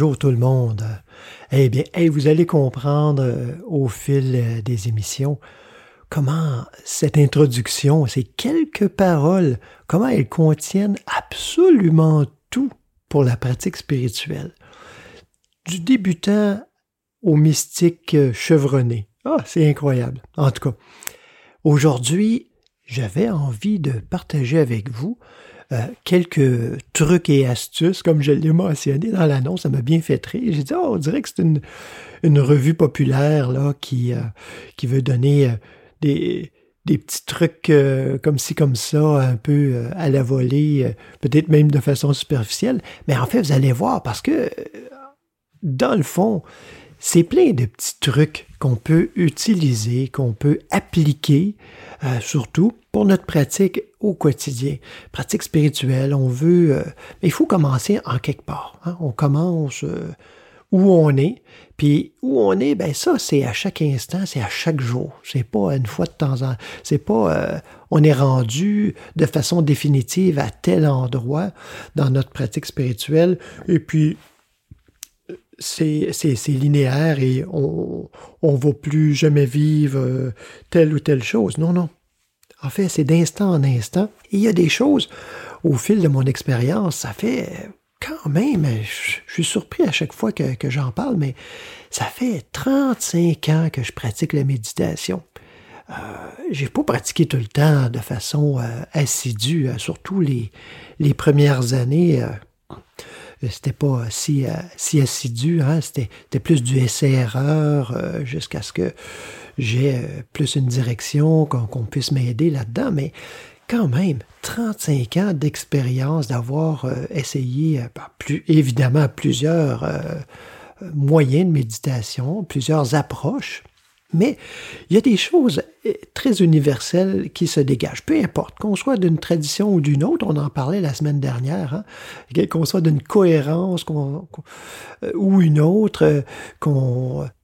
Bonjour tout le monde. Eh bien, vous allez comprendre euh, au fil euh, des émissions comment cette introduction, ces quelques paroles, comment elles contiennent absolument tout pour la pratique spirituelle. Du débutant au mystique euh, chevronné. Ah, c'est incroyable. En tout cas, aujourd'hui, j'avais envie de partager avec vous euh, quelques trucs et astuces, comme je l'ai mentionné dans l'annonce, ça m'a bien fait rire. J'ai dit, oh, on dirait que c'est une, une revue populaire là, qui, euh, qui veut donner euh, des, des petits trucs comme ci, comme ça, un peu à la volée, peut-être même de façon superficielle. Mais en fait, vous allez voir, parce que dans le fond, c'est plein de petits trucs qu'on peut utiliser, qu'on peut appliquer, euh, surtout pour notre pratique au quotidien. Pratique spirituelle, on veut... euh, mais il faut commencer en quelque part. hein. On commence euh, où on est. Puis où on est, ben ça, c'est à chaque instant, c'est à chaque jour. C'est pas une fois de temps en temps. C'est pas... on est rendu de façon définitive à tel endroit dans notre pratique spirituelle. Et puis c'est, linéaire et on on va plus jamais vivre euh, telle ou telle chose. Non, non. En fait, c'est d'instant en instant. Il y a des choses, au fil de mon expérience, ça fait quand même, je, je suis surpris à chaque fois que, que j'en parle, mais ça fait 35 ans que je pratique la méditation. Euh, j'ai pas pratiqué tout le temps de façon euh, assidue, euh, surtout les, les premières années. C'était pas si, euh, si assidu, hein, c'était, plus du essai-erreur jusqu'à ce que j'ai euh, plus une direction, qu'on, puisse m'aider là-dedans, mais quand même, 35 ans d'expérience d'avoir euh, essayé, bah, plus, évidemment, plusieurs moyens de méditation, plusieurs approches, mais il y a des choses euh, très universelles qui se dégagent. Peu importe, qu'on soit d'une tradition ou d'une autre, on en parlait la semaine dernière, hein, qu'on soit d'une cohérence euh, ou une autre, euh,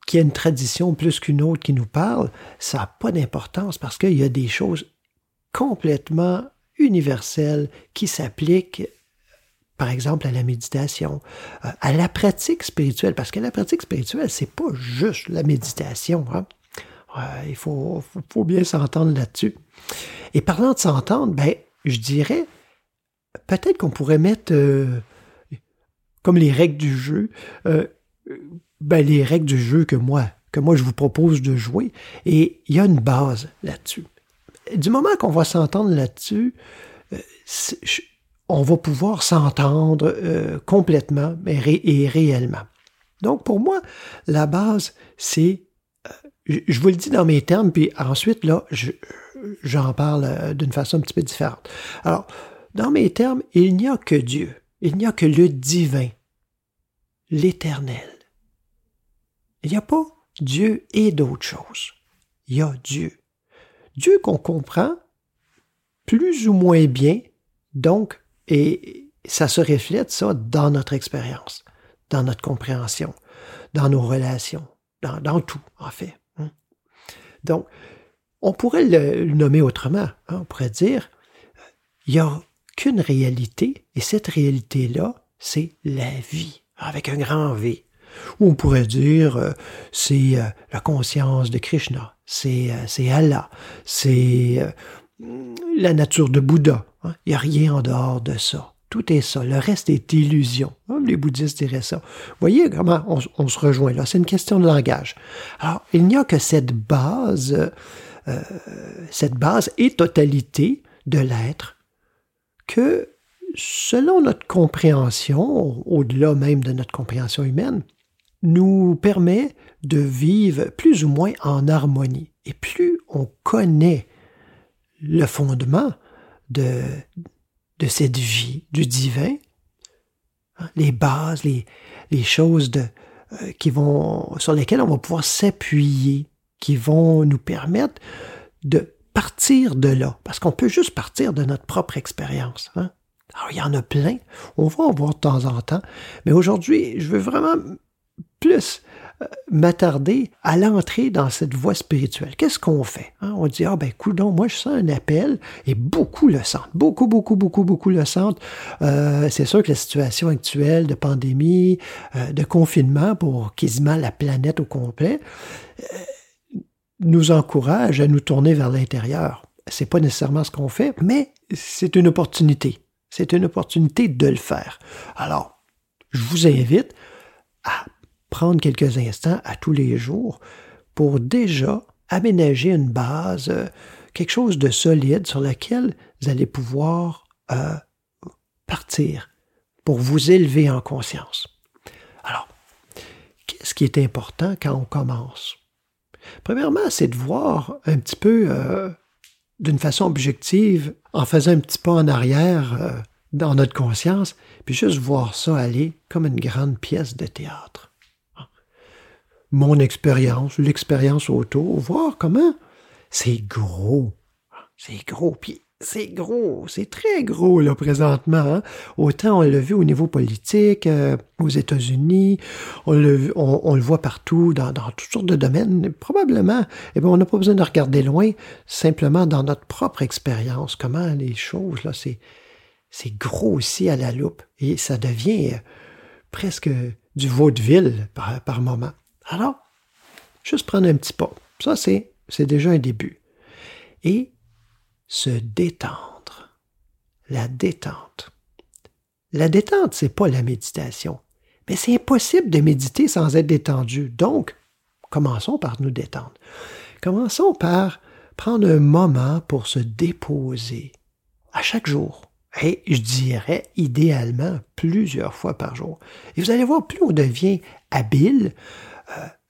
qu'il y ait une tradition plus qu'une autre qui nous parle, ça n'a pas d'importance parce qu'il y a des choses complètement universelles qui s'appliquent par exemple à la méditation, euh, à la pratique spirituelle, parce que la pratique spirituelle, c'est pas juste la méditation. hein. Euh, il faut, faut, bien s'entendre là-dessus. Et parlant de s'entendre, ben, je dirais, peut-être qu'on pourrait mettre euh, comme les règles du jeu, ben, les règles du jeu que moi, que moi je vous propose de jouer, et il y a une base là-dessus. Du moment qu'on va s'entendre là-dessus, on va pouvoir s'entendre euh, complètement mais ré- et réellement. Donc pour moi, la base, c'est, euh, je, vous le dis dans mes termes, puis ensuite, là, je- j'en parle euh, d'une façon un petit peu différente. Alors, dans mes termes, il n'y a que Dieu, il n'y a que le divin, l'éternel. Il n'y a pas Dieu et d'autres choses. Il y a Dieu. Dieu qu'on comprend plus ou moins bien, donc, et ça se reflète, ça, dans notre expérience, dans notre compréhension, dans nos relations, dans, dans tout, en fait. hein. Donc, on pourrait le, nommer autrement. hein. On pourrait dire, il n'y a qu'une réalité, et cette réalité-là, c'est la vie, avec un grand V. Ou on pourrait dire, euh, c'est euh, la conscience de Krishna, c'est euh, Allah, c'est la nature de Bouddha. hein. Il n'y a rien en dehors de ça. Tout est ça. Le reste est illusion. Comme les bouddhistes diraient ça. Voyez comment on, on se rejoint là. C'est une question de langage. Alors, il n'y a que cette base, euh, cette base et totalité de l'être que, selon notre compréhension, au-delà même de notre compréhension humaine, nous permet de vivre plus ou moins en harmonie. Et plus on connaît le fondement de, de cette vie du divin, hein, les bases, les, les choses de, euh, qui vont, sur lesquelles on va pouvoir s'appuyer, qui vont nous permettre de partir de là, parce qu'on peut juste partir de notre propre expérience. Hein. Alors, il y en a plein, on va en voir de temps en temps, mais aujourd'hui, je veux vraiment plus euh, m'attarder à l'entrée dans cette voie spirituelle. Qu'est-ce qu'on fait? Hein? On dit, ah ben, coudon, moi je sens un appel, et beaucoup le sentent, beaucoup, beaucoup, beaucoup, beaucoup le sentent. Euh, c'est sûr que la situation actuelle de pandémie, euh, de confinement pour quasiment la planète au complet, nous encourage à nous tourner vers l'intérieur. C'est pas nécessairement ce qu'on fait, mais c'est une opportunité. C'est une opportunité de le faire. Alors, je vous invite à prendre quelques instants à tous les jours pour déjà aménager une base, euh, quelque chose de solide sur laquelle vous allez pouvoir euh, partir pour vous élever en conscience. Alors, qu'est-ce qui est important quand on commence? Premièrement, c'est de voir un petit peu euh, d'une façon objective, en faisant un petit pas en arrière dans notre conscience, puis juste voir ça aller comme une grande pièce de théâtre mon expérience, l'expérience autour, voir comment c'est gros. C'est gros. Puis c'est gros, c'est très gros là présentement. Hein. Autant on l'a vu au niveau politique, euh, aux États-Unis, on le, voit partout, dans, toutes sortes de domaines. Probablement, eh bien, on n'a pas besoin de regarder loin, simplement dans notre propre expérience, comment les choses, là, c'est, c'est gros aussi à la loupe. Et ça devient euh, presque du vaudeville par moment. Alors, juste prendre un petit pas. Ça, c'est, c'est déjà un début. Et se détendre. La détente. La détente, c'est pas la méditation. Mais c'est impossible de méditer sans être détendu. Donc, commençons par nous détendre. Commençons par prendre un moment pour se déposer à chaque jour. Et je dirais idéalement plusieurs fois par jour. Et vous allez voir, plus on devient habile,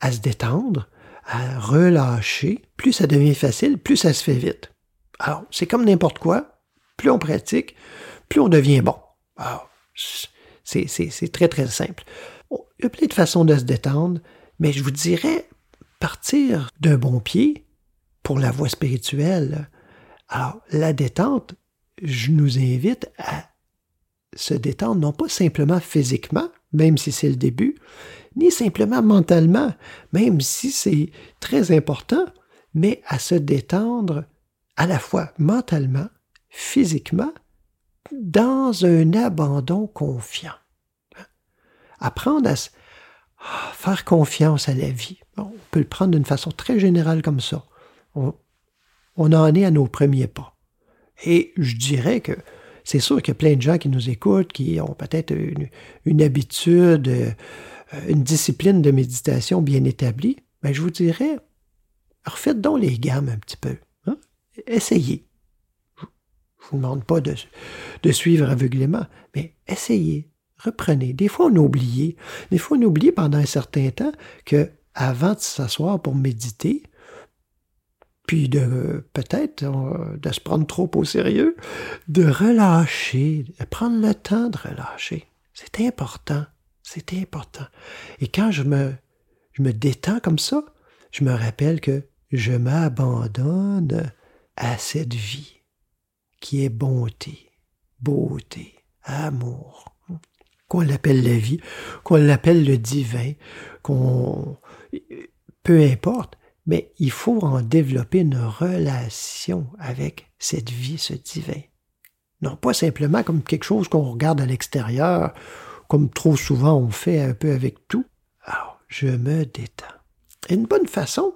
à se détendre, à relâcher, plus ça devient facile, plus ça se fait vite. Alors, c'est comme n'importe quoi, plus on pratique, plus on devient bon. c'est très, très simple. Il y a plein de façons de se détendre, mais je vous dirais partir d'un bon pied pour la voie spirituelle. Alors, la détente, je nous invite à se détendre, non pas simplement physiquement, même si c'est le début, ni simplement mentalement, même si c'est très important, mais à se détendre à la fois mentalement, physiquement, dans un abandon confiant. Apprendre à ah, faire confiance à la vie. on peut le prendre d'une façon très générale comme ça. On, en est à nos premiers pas. Et je dirais que c'est sûr qu'il y a plein de gens qui nous écoutent, qui ont peut-être une, habitude, euh, une discipline de méditation bien établie. Ben, je vous dirais, refaites donc les gammes un petit peu. Hein. Essayez. Je ne vous demande pas de, suivre aveuglément, mais essayez. Reprenez. Des fois, on oublie. Des fois, on oublie pendant un certain temps que avant de s'asseoir pour méditer, puis de peut-être euh, de se prendre trop au sérieux, de relâcher, de prendre le temps de relâcher. C'est important, c'est important. Et quand je me, je me détends comme ça, je me rappelle que je m'abandonne à cette vie qui est bonté, beauté, amour. Qu'on l'appelle la vie, qu'on l'appelle le divin, qu'on... Peu importe, mais il faut en développer une relation avec cette vie, ce divin. Non pas simplement comme quelque chose qu'on regarde à l'extérieur, comme trop souvent on fait un peu avec tout. Alors, je me détends. une bonne façon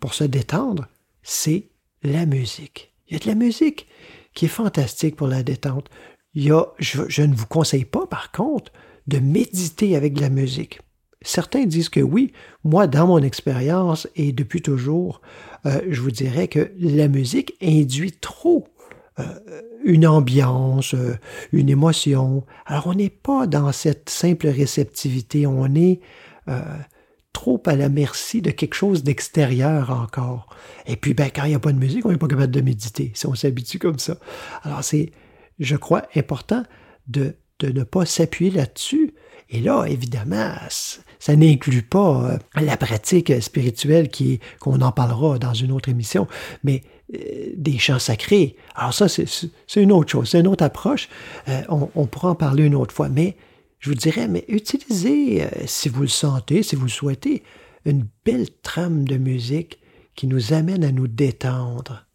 pour se détendre, c'est la musique. Il y a de la musique qui est fantastique pour la détente. y a, je, ne vous conseille pas, par contre, de méditer avec de la musique. Certains disent que oui. Moi, dans mon expérience et depuis toujours, euh, je vous dirais que la musique induit trop une ambiance, euh, une émotion. Alors, on n'est pas dans cette simple réceptivité, on est trop à la merci de quelque chose d'extérieur encore. Et puis, ben, quand il n'y a pas de musique, on n'est pas capable de méditer, si on s'habitue comme ça. Alors, c'est, je crois, important de, de ne pas s'appuyer là-dessus. Et là, évidemment, ça n'inclut pas euh, la pratique spirituelle qui qu'on en parlera dans une autre émission, mais euh, des chants sacrés. Alors ça, c'est une autre chose, c'est une autre approche. Euh, on, on, pourra en parler une autre fois, mais je vous dirais, mais utilisez, si vous le sentez, si vous le souhaitez, une belle trame de musique qui nous amène à nous détendre.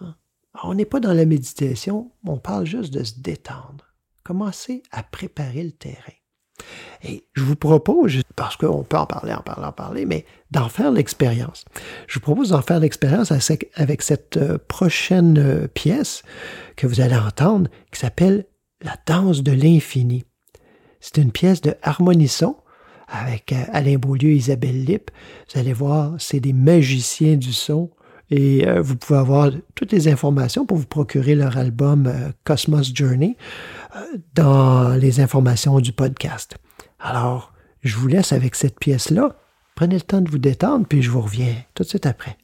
Hein? On n'est pas dans la méditation, on parle juste de se détendre. Commencez à préparer le terrain. Et je vous propose, parce qu'on peut en parler, en parler, en parler, mais d'en faire l'expérience. Je vous propose d'en faire l'expérience avec cette euh, prochaine euh, pièce que vous allez entendre qui s'appelle La danse de l'infini. C'est une pièce de harmonisson avec euh, Alain Beaulieu et Isabelle Lippe. Vous allez voir, c'est des magiciens du son et vous pouvez avoir toutes les informations pour vous procurer leur album Cosmos Journey dans les informations du podcast. Alors, je vous laisse avec cette pièce-là. Prenez le temps de vous détendre, puis je vous reviens tout de suite après.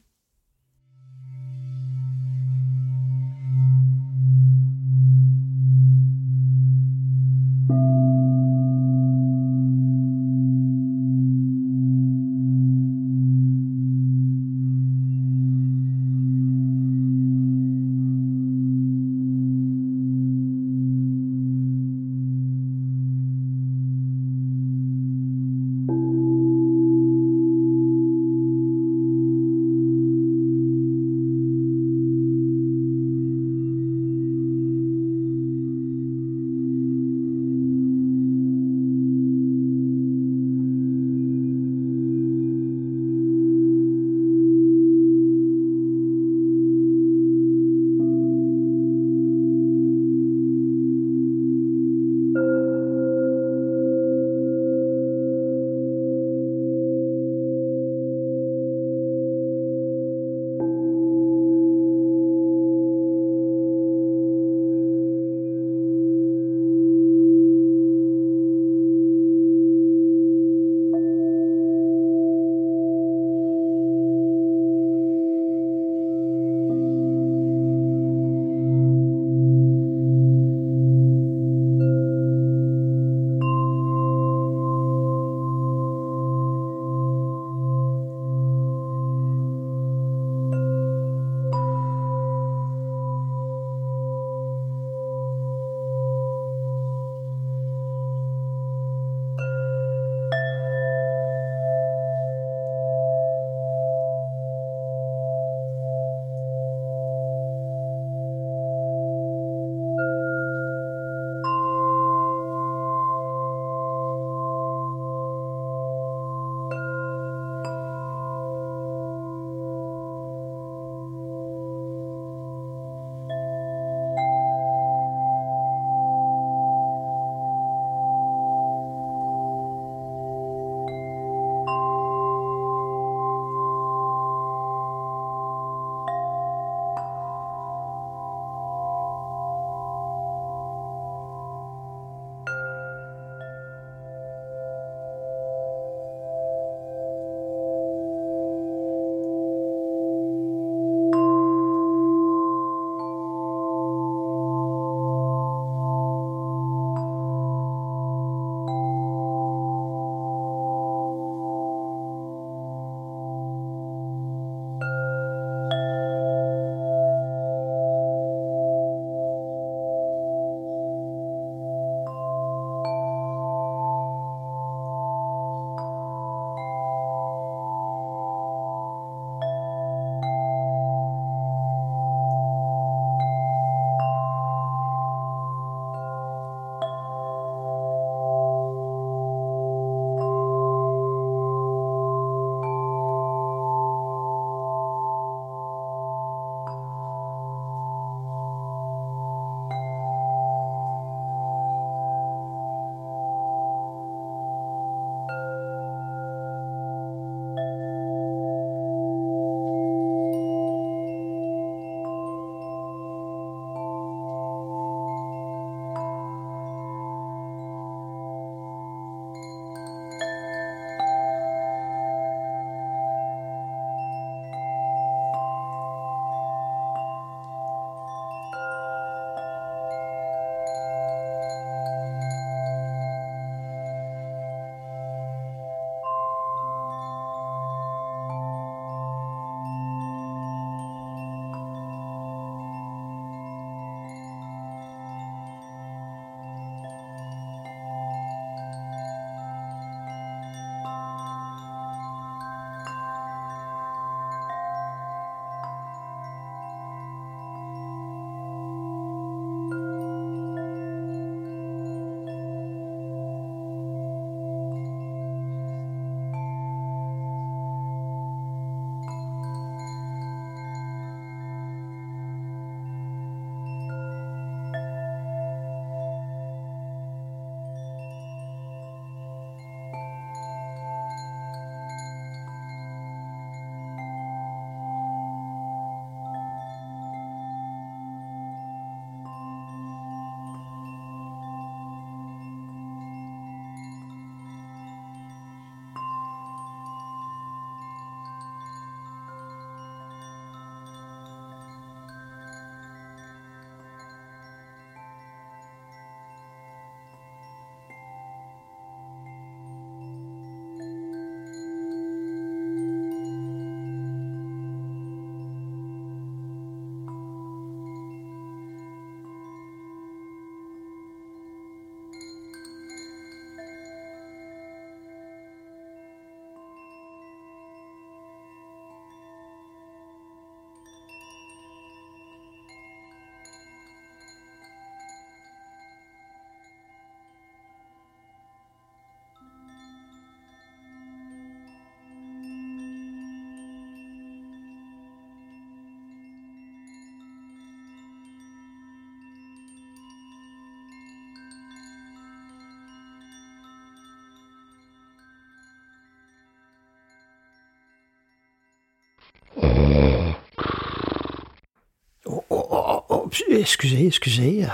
Excusez, excusez.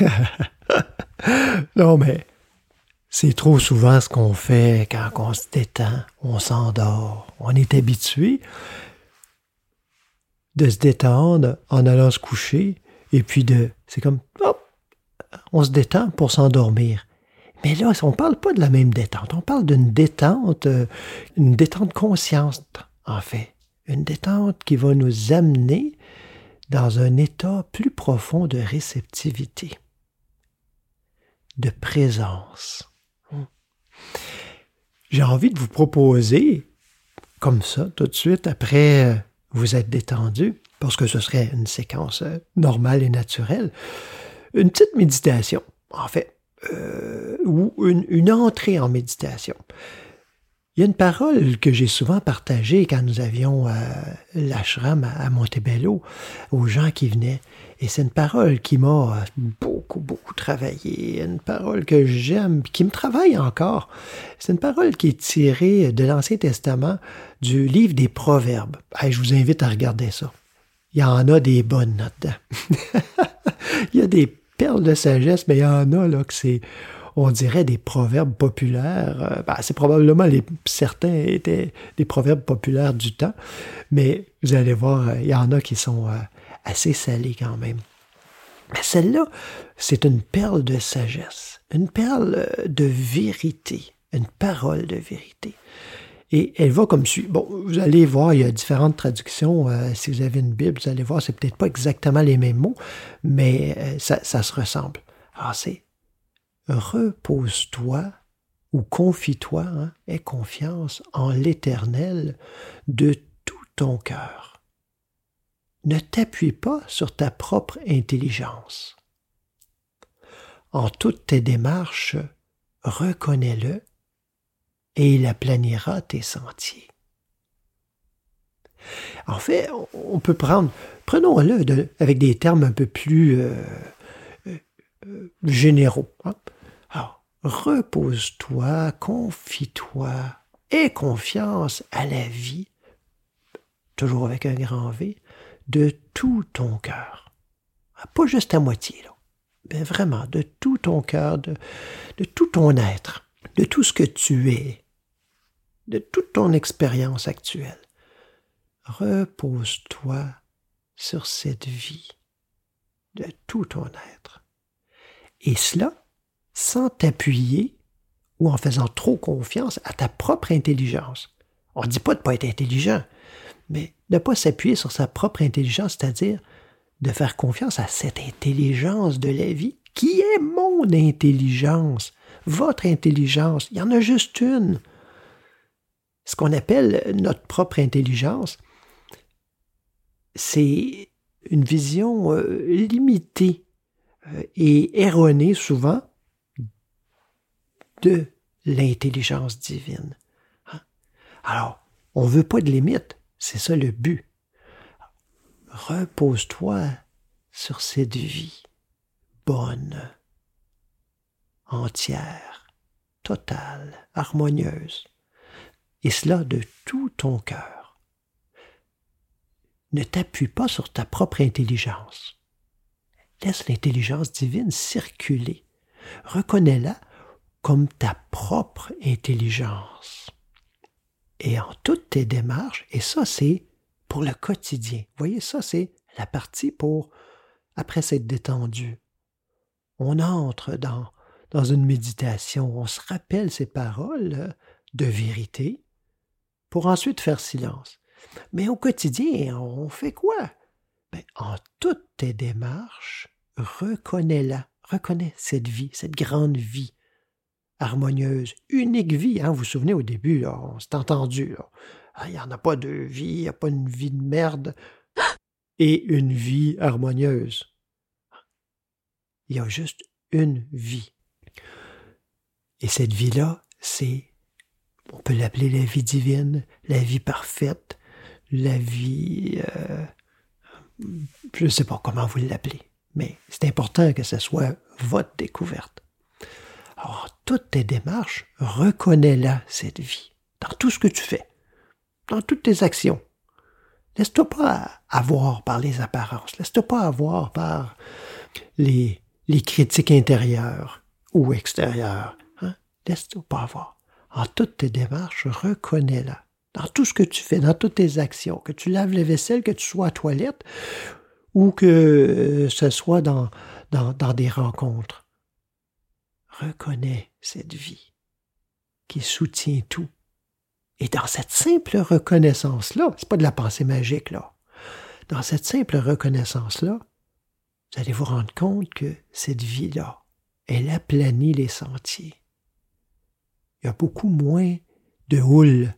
euh. non, mais c'est trop souvent ce qu'on fait quand on se détend, on s'endort. On est habitué de se détendre en allant se coucher, et puis de. C'est comme. hop, on se détend pour s'endormir. Mais là, on ne parle pas de la même détente. On parle d'une détente, euh, une détente consciente, en fait. Une détente qui va nous amener dans un état plus profond de réceptivité, de présence. J'ai envie de vous proposer, comme ça, tout de suite, après euh, vous êtes détendu, parce que ce serait une séquence euh, normale et naturelle, une petite méditation, en fait, euh, ou une, une entrée en méditation. Il y a une parole que j'ai souvent partagée quand nous avions euh, l'ashram à, Montebello aux gens qui venaient. Et c'est une parole qui m'a euh, beaucoup, beaucoup travaillé. Une parole que j'aime, qui me travaille encore. C'est une parole qui est tirée de l'Ancien Testament, du livre des Proverbes. Je vous invite à regarder ça. Il y en a des bonnes là-dedans. il y a des perles de sagesse, mais il y en a là que c'est on dirait des proverbes populaires. Euh, ben, c'est probablement les, certains étaient des proverbes populaires du temps, mais vous allez voir, euh, il y en a qui sont euh, assez salés quand même. Mais celle-là, c'est une perle de sagesse, une perle de vérité, une parole de vérité. Et elle va comme suit. Bon, vous allez voir, il y a différentes traductions. Si vous avez une Bible, vous allez voir, c'est peut-être pas exactement les mêmes mots, mais ça, ça se ressemble. Alors, c'est repose-toi ou confie-toi, hein, aie confiance en l'Éternel de tout ton cœur. Ne t'appuie pas sur ta propre intelligence. En toutes tes démarches, reconnais-le et il aplanira tes sentiers. En fait, on peut prendre, prenons-le avec des termes un peu plus euh, euh, euh, généraux. hein. Repose-toi, confie-toi, aie confiance à la vie, toujours avec un grand V, de tout ton cœur. Ah, Pas juste à moitié, là. Mais vraiment, de tout ton cœur, de, de tout ton être, de tout ce que tu es, de toute ton expérience actuelle. Repose-toi sur cette vie, de tout ton être. Et cela sans t'appuyer ou en faisant trop confiance à ta propre intelligence. On ne dit pas de ne pas être intelligent, mais de ne pas s'appuyer sur sa propre intelligence, c'est-à-dire de faire confiance à cette intelligence de la vie qui est mon intelligence, votre intelligence. Il y en a juste une. Ce qu'on appelle notre propre intelligence, c'est une vision euh, limitée euh, et erronée souvent de l'intelligence divine. Hein? Alors, on ne veut pas de limite, c'est ça le but. Repose-toi sur cette vie bonne, entière, totale, harmonieuse, et cela de tout ton cœur. Ne t'appuie pas sur ta propre intelligence. Laisse l'intelligence divine circuler. Reconnais-la comme ta propre intelligence. Et en toutes tes démarches, et ça c'est pour le quotidien. Voyez, ça c'est la partie pour, après s'être détendu. On entre dans, dans une méditation, on se rappelle ces paroles de vérité pour ensuite faire silence. Mais au quotidien, on fait quoi? Ben, en toutes tes démarches, reconnais-la, reconnais cette vie, cette grande vie harmonieuse, unique vie. Hein? Vous vous souvenez au début, là, on s'est entendu. Ah, Il n'y en a pas de vie, il n'y a pas une vie de merde et une vie harmonieuse. Il y a juste une vie. Et cette vie-là, c'est, on peut l'appeler la vie divine, la vie parfaite, la vie... euh, je ne sais pas comment vous l'appelez, mais c'est important que ce soit votre découverte. Alors, toutes tes démarches, reconnais-la, cette vie, dans tout ce que tu fais, dans toutes tes actions. Laisse-toi pas avoir par les apparences. Laisse-toi pas avoir par les, critiques intérieures ou extérieures. Hein? Laisse-toi pas avoir. En toutes tes démarches, reconnais-la. Dans tout ce que tu fais, dans toutes tes actions, que tu laves les vaisselles, que tu sois à toilette ou que ce soit dans des rencontres. Reconnais cette vie qui soutient tout. Et dans cette simple reconnaissance-là, c'est pas de la pensée magique, là. Dans cette simple reconnaissance-là, vous allez vous rendre compte que cette vie-là, elle aplanit les sentiers. Il y a beaucoup moins de houle.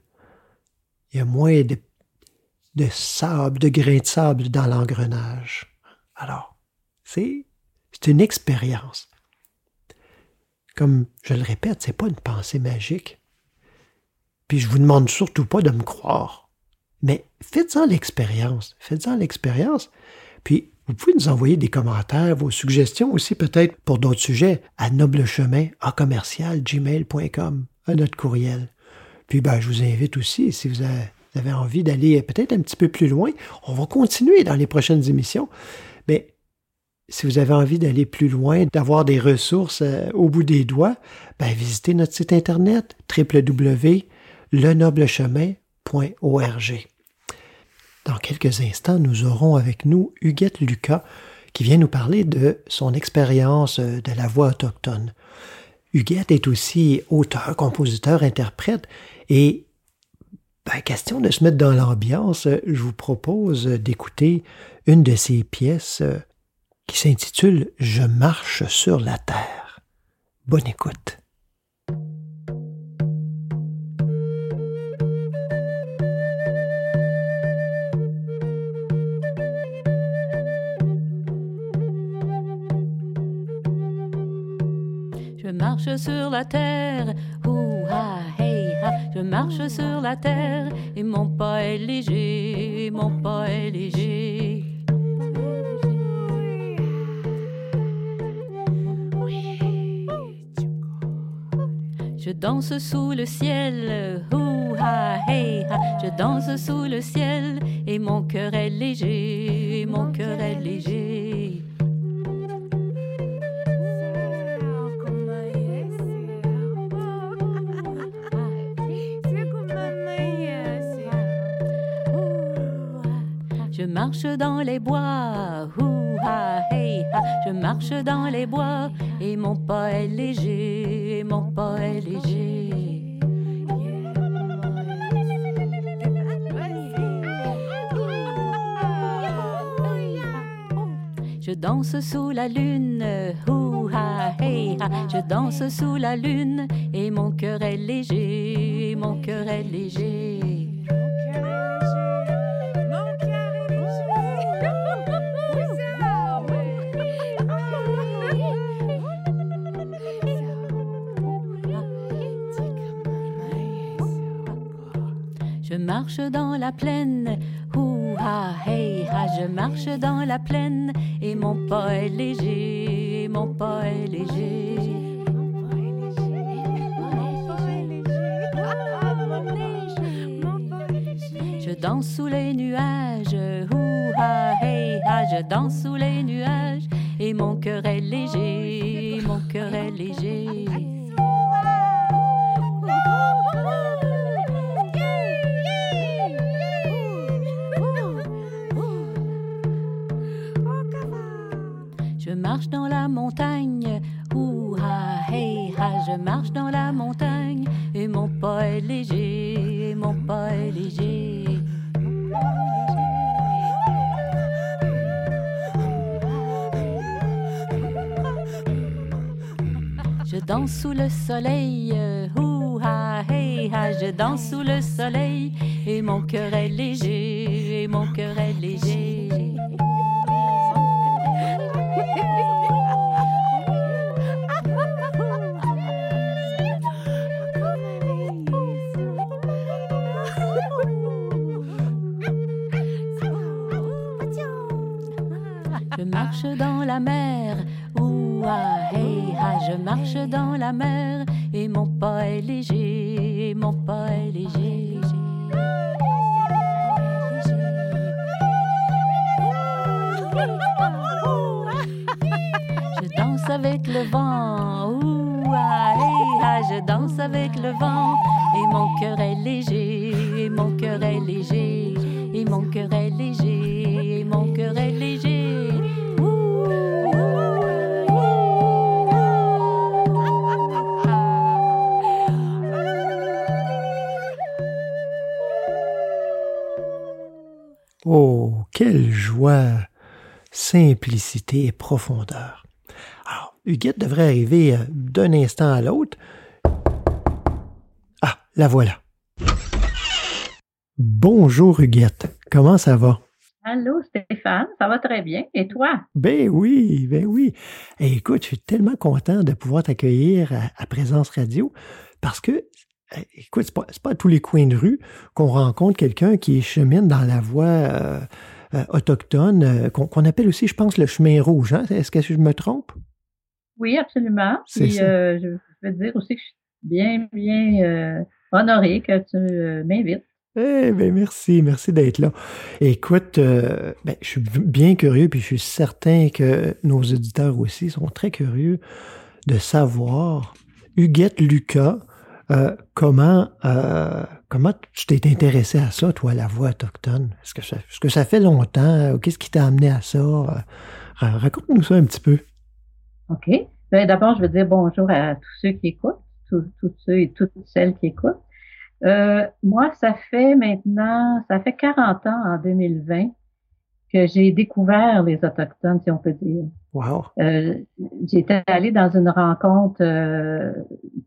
Il y a moins de, sable, de grains de sable dans l'engrenage. Alors, c'est une expérience. Comme je le répète, c'est pas une pensée magique. Puis je vous demande surtout pas de me croire. Mais faites-en l'expérience. Faites-en l'expérience. Puis vous pouvez nous envoyer des commentaires, vos suggestions aussi peut-être pour d'autres sujets à noblechemin à commercial gmail.com, à notre courriel. Puis ben, je vous invite aussi, si vous avez envie d'aller peut-être un petit peu plus loin, on va continuer dans les prochaines émissions. Si vous avez envie d'aller plus loin, d'avoir des ressources euh, au bout des doigts, ben, visitez notre site internet www.lenoblechemin.org. Dans quelques instants, nous aurons avec nous Huguette Lucas qui vient nous parler de son expérience euh, de la voix autochtone. Huguette est aussi auteur, compositeur, interprète et ben, question de se mettre dans l'ambiance, je vous propose d'écouter une de ses pièces euh, qui s'intitule Je marche sur la terre. Bonne écoute. Je marche sur la terre, ouh ha hey ha. Je marche sur la terre et mon pas est léger, mon pas est léger. Danse sous le ciel, ha hey ha. Je danse sous le ciel et mon cœur est léger, mon cœur est léger. Je marche dans les bois, hey ha. Je marche dans les bois et mon pas est léger, mon pas est léger. Je danse sous la lune. Je danse sous la lune et mon cœur est léger, mon cœur est léger. Dans la plaine et mon pas est léger, mon pas est léger. Je danse sous les nuages, ouh ha hey. Je danse sous les nuages et mon cœur est léger, mon cœur est léger. Marche dans la montagne, ouh ha hey ha. Je marche dans la montagne et mon pas est léger, mon pas est léger. Je danse sous le soleil, ouh ha hey ha. Je danse sous le soleil et mon cœur est léger, et mon cœur est léger. la mer. Ouah, hey, ah, je marche dans la mer et mon pas est léger, mon pas est léger. Je danse avec le vent, ouah, hey, ah, je danse avec le vent et mon cœur est léger, et mon cœur est léger, et mon cœur est léger. Oh, quelle joie, simplicité et profondeur. Alors, Huguette devrait arriver euh, d'un instant à l'autre. Ah, la voilà. Bonjour Huguette, comment ça va? Allô Stéphane, ça va très bien. Et toi? Ben oui, ben oui. Et écoute, je suis tellement content de pouvoir t'accueillir à, à Présence Radio parce que, euh, écoute, c'est pas, pas à tous les coins de rue qu'on rencontre quelqu'un qui chemine dans la voie euh, euh, autochtone, euh, qu'on appelle aussi, je pense, le chemin rouge. Hein? Est-ce que je me trompe? Oui, absolument. Puis ça. je veux dire aussi que je suis bien, bien honorée que tu m'invites. Eh bien, merci, merci d'être là. Écoute, euh, ben, je suis bien curieux, puis je suis certain que nos auditeurs aussi sont très curieux de savoir, Huguette Lucas, euh, comment, euh, comment tu t'es intéressé à ça, toi, la voix autochtone? Est-ce que ça, fait longtemps? Qu'est-ce qui t'a amené à ça? Euh, ra- Raconte-nous ça un petit peu. OK. Ben, D'abord, je veux dire bonjour à tous ceux qui écoutent, tous, tous ceux et toutes celles qui écoutent. Euh, moi, ça fait maintenant, ça fait 40 ans en 2020 que j'ai découvert les Autochtones, si on peut dire. Wow. Euh, j'étais allée dans une rencontre euh,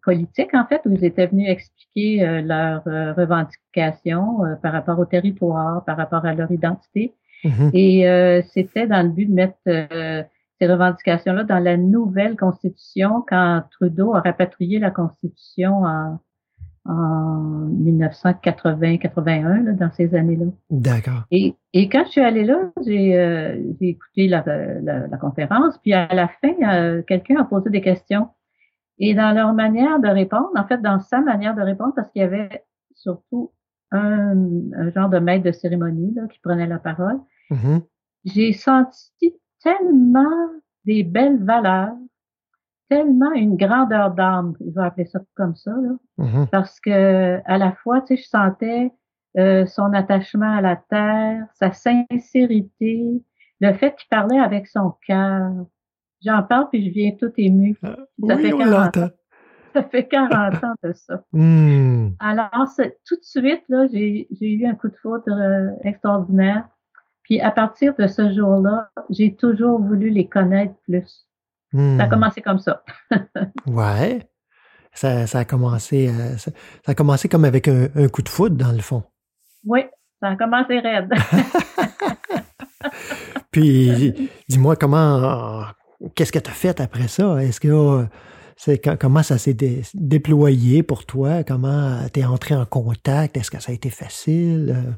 politique, en fait, où ils étaient venus expliquer euh, leurs euh, revendications euh, par rapport au territoire, par rapport à leur identité. Mhm. Et euh, c'était dans le but de mettre euh, ces revendications-là dans la nouvelle constitution quand Trudeau a rapatrié la constitution en, en 1980-81, là, dans ces années-là. D'accord. Et, et quand je suis allée là, j'ai euh, j'ai écouté la, la, la conférence, puis à la fin, euh, quelqu'un a posé des questions. Et dans leur manière de répondre, en fait, dans sa manière de répondre, parce qu'il y avait surtout un, un genre de maître de cérémonie là, qui prenait la parole, Mhm. j'ai senti tellement des belles valeurs, tellement une grandeur d'âme, je vais appeler ça comme ça, là, Mhm. parce que à la fois, tu sais, je sentais euh, son attachement à la terre, sa sincérité, le fait qu'il parlait avec son cœur. J'en parle puis je viens tout émue. Ça Oui, fait on 40 l'entend. ans. Ça fait 40 ans de ça. Hmm. Alors, tout de suite, là, j'ai j'ai eu un coup de foudre euh, extraordinaire. Puis à partir de ce jour-là, j'ai toujours voulu les connaître plus. Hmm. Ça a commencé comme ça. Ouais. Ça, ça a commencé, euh, ça, ça a commencé comme avec un, un coup de foudre, dans le fond. Oui, ça a commencé raide. Puis, dis-moi comment, qu'est-ce que tu as fait après ça? Est-ce que, c'est, co- comment ça s'est dé- déployé pour toi? Comment tu es entré en contact? Est-ce que ça a été facile?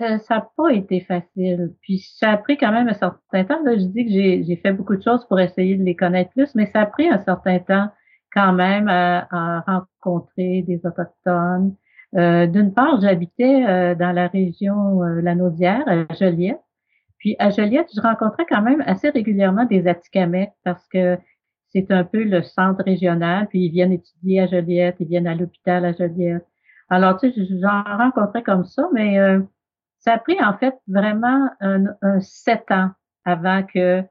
Euh, ça n'a pas été facile. Puis ça a pris quand même un certain temps. Là, je dis que j'ai j'ai fait beaucoup de choses pour essayer de les connaître plus, mais ça a pris un certain temps quand même à, à rencontrer des Autochtones. Euh, D'une part, j'habitais euh, dans la région euh, Lanaudière, à Joliette. Puis à Joliette, je rencontrais quand même assez régulièrement des Atikamekw parce que c'est un peu le centre régional. Puis ils viennent étudier à Joliette, ils viennent à l'hôpital à Joliette. Alors, tu sais, j'en rencontrais comme ça, mais euh, ça a pris en fait vraiment un, un sept ans avant que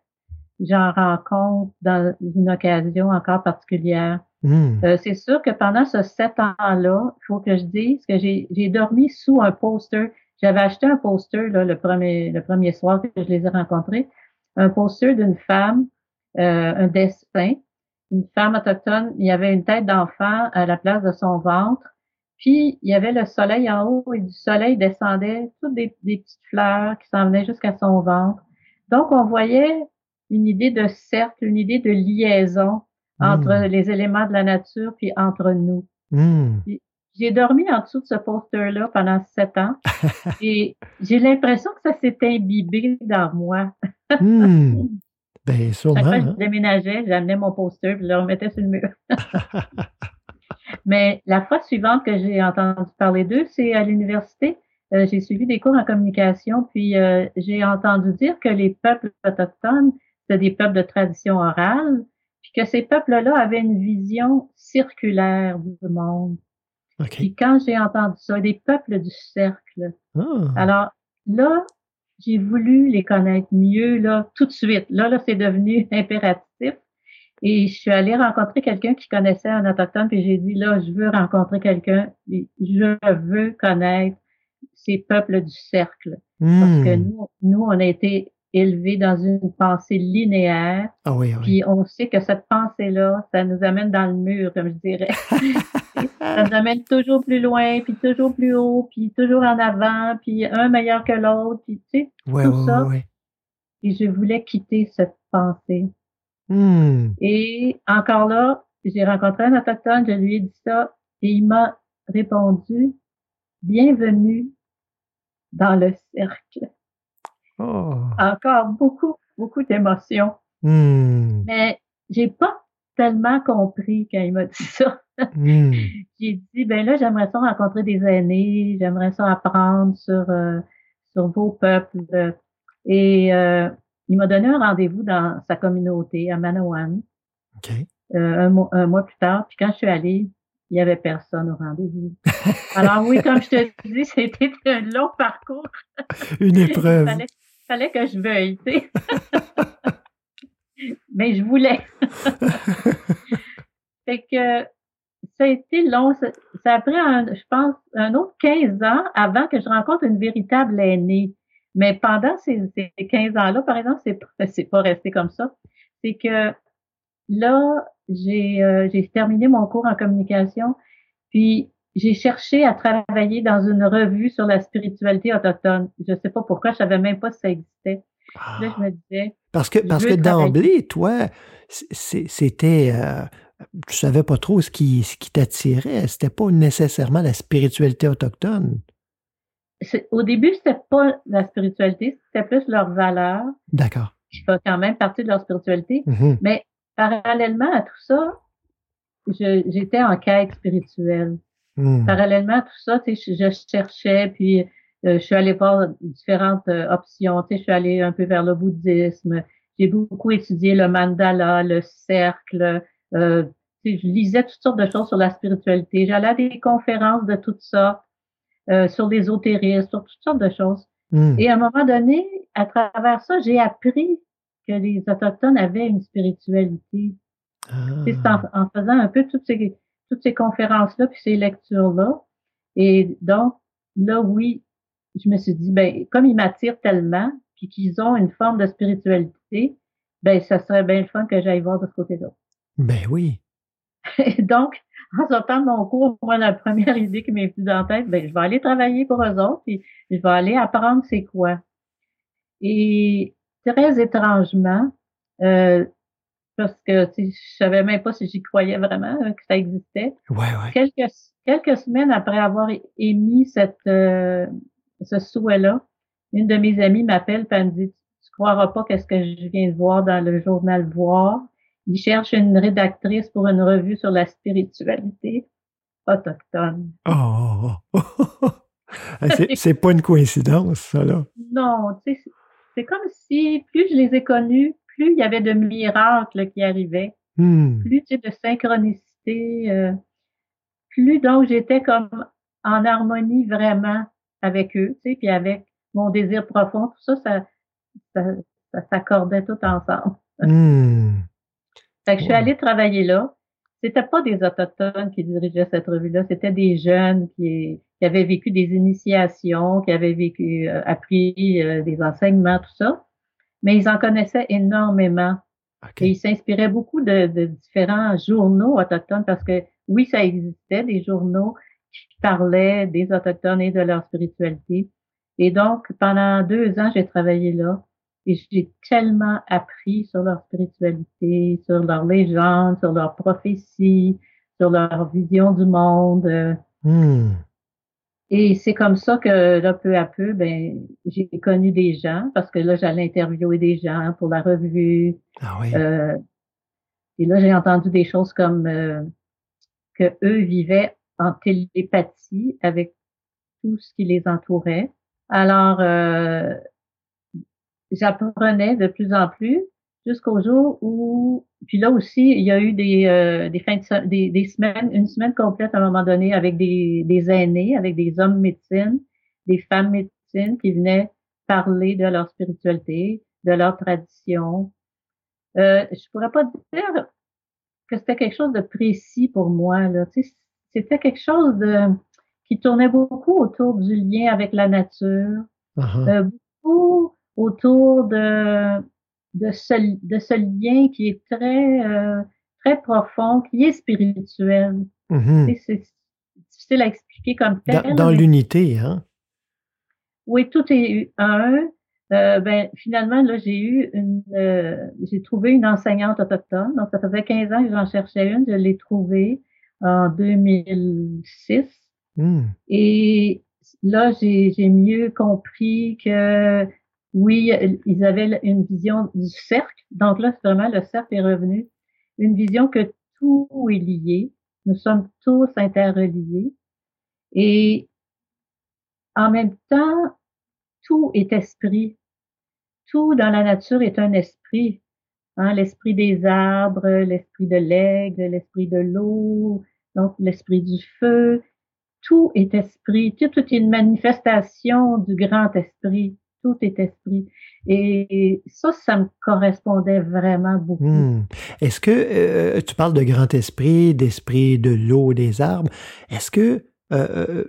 j'en rencontre dans une occasion encore particulière. hmm. Euh, c'est sûr que pendant ce sept ans-là, il faut que je dise que j'ai j'ai dormi sous un poster. J'avais acheté un poster là, le premier le premier soir que je les ai rencontrés, un poster d'une femme, euh, un dessin, une femme autochtone. Il y avait une tête d'enfant à la place de son ventre. Puis il y avait le soleil en haut et du soleil descendait toutes des, des petites fleurs qui s'en venaient jusqu'à son ventre. Donc on voyait une idée de cercle, une idée de liaison entre Mm. les éléments de la nature puis entre nous. Hmm. J'ai dormi en dessous de ce poster-là pendant sept ans et j'ai l'impression que ça s'est imbibé dans moi. Hmm. Ben, Chaque sûrement. fois que je hein. déménageais, j'amenais mon poster puis je le remettais sur le mur. Mais la fois suivante que j'ai entendu parler d'eux, c'est à l'université. Euh, j'ai suivi des cours en communication, puis euh, j'ai entendu dire que les peuples autochtones, c'est des peuples de tradition orale, puis que ces peuples-là avaient une vision circulaire du monde. Puis quand j'ai entendu ça, des peuples du cercle. Ah. Alors là, j'ai voulu les connaître mieux là tout de suite. Là, là, c'est devenu impératif. Et je suis allée rencontrer quelqu'un qui connaissait un autochtone, puis j'ai dit là, je veux rencontrer quelqu'un, je veux connaître ces peuples du cercle. Parce que Hmm. nous, nous, on a été élevés dans une pensée linéaire, Ah oui, oui. puis on sait que cette pensée-là, ça nous amène dans le mur, comme je dirais. ça nous amène toujours plus loin, puis toujours plus haut, puis toujours en avant, puis un meilleur que l'autre, puis tu sais. Ouais, tout ouais, ça. ouais. Et je voulais quitter cette pensée. Hmm. Et encore là, j'ai rencontré un autochtone, je lui ai dit ça, et il m'a répondu, bienvenue dans le cercle. Oh. Encore beaucoup, beaucoup d'émotions. Hmm. Mais j'ai pas tellement compris quand il m'a dit ça. Hmm. J'ai dit, ben là, j'aimerais ça rencontrer des aînés, j'aimerais ça apprendre sur, euh, sur vos peuples. Et euh, il m'a donné un rendez-vous dans sa communauté à Manawan, OK. euh, un, mois, un mois plus tard. Puis quand je suis allée, il y avait personne au rendez-vous. Alors oui, comme je te dis, c'était un long parcours. Une Il épreuve. fallait, fallait que je veuille, tu sais. Mais je voulais. fait que ça a été long. Ça, ça a pris, un, je pense, un autre 15 ans avant que je rencontre une véritable aînée. Mais pendant ces, ces 15 ans-là, par exemple, c'est pas, c'est pas resté comme ça. C'est que là, j'ai euh, j'ai terminé mon cours en communication, puis j'ai cherché à travailler dans une revue sur la spiritualité autochtone. Je sais pas pourquoi, je savais même pas si ça existait. Ah. Là, je me disais, Parce que, parce que d'emblée, toi, c'était. Euh, tu savais pas trop ce qui, ce qui t'attirait. C'était pas nécessairement la spiritualité autochtone. Au début, c'était pas la spiritualité, c'était plus leur valeur, D'accord. qui fait quand même partie de leur spiritualité. Mhm. Mais parallèlement à tout ça, j'étais en quête spirituelle. Hmm. Parallèlement à tout ça, tu sais, je, je cherchais, puis euh, je suis allée voir différentes euh, options. Tu sais, je suis allée un peu vers le bouddhisme. J'ai beaucoup étudié le mandala, le cercle. Euh, tu sais, je lisais toutes sortes de choses sur la spiritualité. J'allais à des conférences de tout ça, euh, sur l'ésotérisme, sur toutes sortes de choses. Hmm. Et à un moment donné, à travers ça, j'ai appris que les Autochtones avaient une spiritualité. Ah. C'est en, en faisant un peu toutes ces, toutes ces conférences-là, puis ces lectures-là. Et donc, là, oui, je me suis dit, ben, comme ils m'attirent tellement, puis qu'ils ont une forme de spiritualité, ben, ça serait bien le fun que j'aille voir de ce côté-là. Ben oui. Et donc, en sortant de mon cours, moi, la première idée qui m'est venue dans la tête, ben, je vais aller travailler pour eux autres, puis je vais aller apprendre c'est quoi. Et très étrangement, euh, parce que tu sais, je savais même pas si j'y croyais vraiment euh, que ça existait. Ouais, ouais. Quelques quelques semaines après avoir émis cette euh, ce souhait-là, une de mes amies m'appelle et me dit tu croiras pas qu'est-ce que je viens de voir dans le journal Voir. Il cherche une rédactrice pour une revue sur la spiritualité autochtone. Oh, oh, oh, oh. Ah, c'est- pas une coïncidence, ça, là. Non, tu sais, c'est- comme si plus je les ai connus, plus il y avait de miracles qui arrivaient. Hmm. plus tu sais, de synchronicité, euh, plus donc j'étais comme en harmonie vraiment avec eux, tu sais, puis avec mon désir profond, tout ça, ça, ça, ça s'accordait tout ensemble. Hmm. Fait que je suis allée travailler là. C'était pas des autochtones qui dirigeaient cette revue-là, c'était des jeunes qui, qui avaient vécu des initiations, qui avaient vécu, euh, appris euh, des enseignements, tout ça. Mais ils en connaissaient énormément. OK. Et il s'inspirait beaucoup de, de différents journaux autochtones parce que oui, ça existait, des journaux qui parlaient des Autochtones et de leur spiritualité. Et donc, pendant deux ans, j'ai travaillé là et j'ai tellement appris sur leur spiritualité, sur leur légende, sur leur prophétie, sur leur vision du monde. Hmm. et c'est comme ça que là, peu à peu, ben, j'ai connu des gens parce que là, j'allais interviewer des gens pour la revue. Ah oui. Euh, et là, j'ai entendu des choses comme euh, que eux vivaient en télépathie avec tout ce qui les entourait. Alors, euh, j'apprenais de plus en plus jusqu'au jour où puis là aussi, il y a eu des, euh, des fins de des, des semaines, une semaine complète à un moment donné avec des, des aînés, avec des hommes médecines, des femmes médecines qui venaient parler de leur spiritualité, de leur tradition. Euh, je pourrais pas dire que c'était quelque chose de précis pour moi. Là. Tu sais, c'était quelque chose de qui tournait beaucoup autour du lien avec la nature, Ah, euh, beaucoup autour de de ce, de ce lien qui est très euh, très profond, qui est spirituel. mhm. C'est difficile à expliquer comme tel. Dans, l'unité, hein? oui, tout est un. Euh, ben, finalement, là, j'ai eu une, euh, j'ai trouvé une enseignante autochtone. Donc, ça faisait 15 ans que j'en cherchais une. Je l'ai trouvée en 2006. Hmm. Et là, j'ai, j'ai mieux compris que oui, ils avaient une vision du cercle. Donc là, vraiment le cercle est revenu. Une vision que tout est lié. Nous sommes tous interreliés. Et en même temps, tout est esprit. Tout dans la nature est un esprit. Hein, l'esprit des arbres, l'esprit de l'aigle, l'esprit de l'eau, donc l'esprit du feu. Tout est esprit. Tout, tout est une manifestation du grand esprit. Tout est esprit. Et ça, ça me correspondait vraiment beaucoup. Hmm. Est-ce que euh, tu parles de grand esprit, d'esprit de l'eau, des arbres? Est-ce que euh, euh,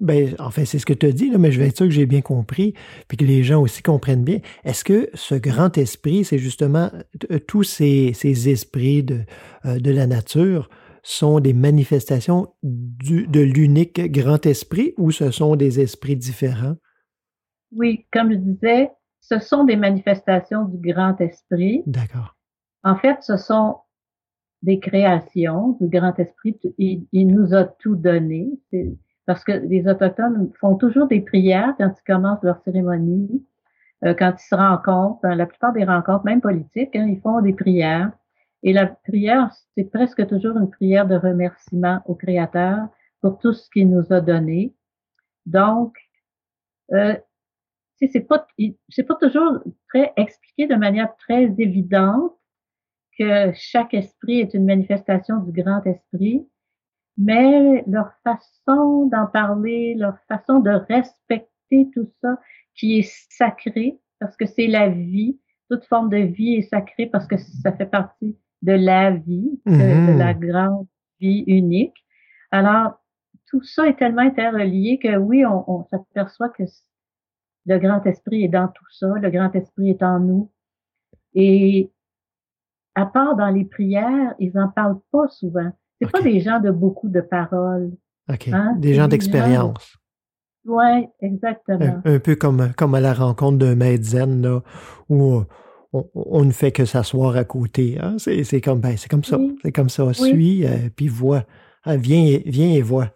ben, enfin, c'est ce que tu as dit, là, mais je vais être sûr que j'ai bien compris, puis que les gens aussi comprennent bien. Est-ce que ce grand esprit, c'est justement tous ces, ces esprits de, de la nature sont des manifestations du, de l'unique grand esprit ou ce sont des esprits différents? Oui, comme je disais, ce sont des manifestations du grand esprit. D'accord. En fait, ce sont des créations du grand esprit. Il, il nous a tout donné. Parce que les Autochtones font toujours des prières quand ils commencent leur cérémonie, euh, quand ils se rencontrent. Dans la plupart des rencontres, même politiques, hein, ils font des prières. Et la prière, c'est presque toujours une prière de remerciement au Créateur pour tout ce qu'il nous a donné. Donc, euh, c'est pas, c'est pas toujours très expliqué de manière très évidente que chaque esprit est une manifestation du grand esprit, mais leur façon d'en parler, leur façon de respecter tout ça qui est sacré, parce que c'est la vie, toute forme de vie est sacrée parce que ça fait partie de la vie, de, de Mhm. la grande vie unique. Alors, tout ça est tellement interrelié que oui, on, on s'aperçoit que le grand esprit est dans tout ça, le grand esprit est en nous. Et à part dans les prières, ils en parlent pas souvent. C'est pas Ok. des gens de beaucoup de paroles. OK. Hein, Des gens d'expérience. Ouais, exactement. Un, un peu comme, comme à la rencontre d'un maître zen, là, où on, on ne fait que s'asseoir à côté. Hein? C'est, c'est comme, ben, c'est comme ça. Oui. C'est comme ça. Suis, euh, puis vois. Hein, viens, et- viens et vois.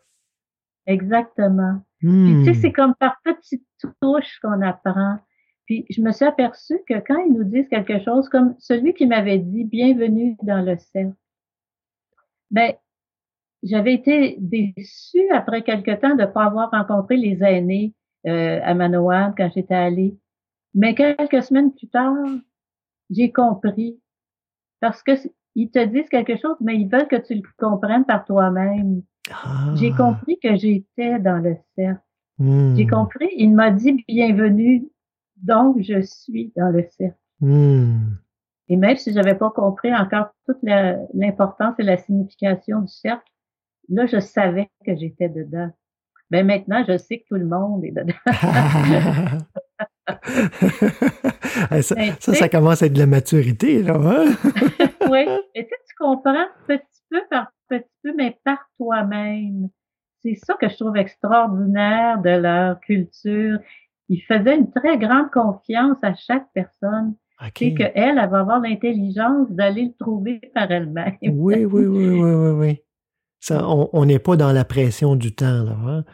Exactement. Puis, Hmm. tu sais, c'est comme par petites touches qu'on apprend. Puis, je me suis aperçue que quand ils nous disent quelque chose, comme celui qui m'avait dit bienvenue dans le cercle, ben, j'avais été déçue après quelque temps de ne pas avoir rencontré les aînés euh, à Manoan quand j'étais allée. Mais quelques semaines plus tard, j'ai compris. Parce que ils te disent quelque chose, mais ils veulent que tu le comprennes par toi-même. Ah. J'ai compris que j'étais dans le cercle. Hmm. J'ai compris. Il m'a dit bienvenue. Donc, je suis dans le cercle. Hmm. Et même si j'avais pas compris encore toute l'importance et la signification du cercle, là, je savais que j'étais dedans. Ben maintenant, je sais que tout le monde est dedans. Ça, Ben, ça, ça commence à être de la maturité, là. Hein? oui. Et tu sais, tu comprends petit peu par petit peu, mais par toi-même. C'est ça que je trouve extraordinaire de leur culture. Ils faisaient une très grande confiance à chaque personne. C'est qu'elle, elle va avoir l'intelligence d'aller le trouver par elle-même. Oui, oui, oui, oui, oui, oui. Ça, on n'est pas dans la pression du temps, là. hein.